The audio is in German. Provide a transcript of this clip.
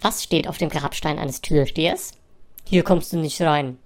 Was steht auf dem Grabstein eines Türstehers? Hier kommst du nicht rein.